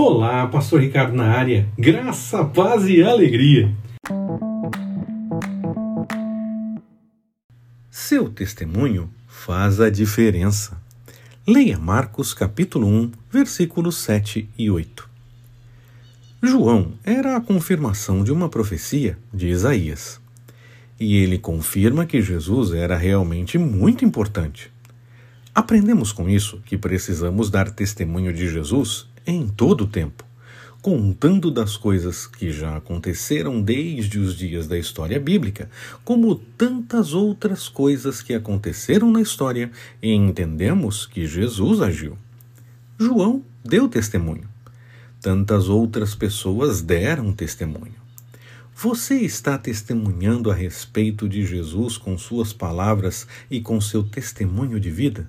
Olá, Pastor Ricardo na área. Graça, paz e alegria. Seu testemunho faz a diferença. Leia Marcos capítulo 1, versículos 7 e 8. João era a confirmação de uma profecia de Isaías. E ele confirma que Jesus era realmente muito importante. Aprendemos com isso que precisamos dar testemunho de Jesus em todo o tempo, contando das coisas que já aconteceram desde os dias da história bíblica, como tantas outras coisas que aconteceram na história e entendemos que Jesus agiu. João deu testemunho. Tantas outras pessoas deram testemunho. Você está testemunhando a respeito de Jesus com suas palavras e com seu testemunho de vida?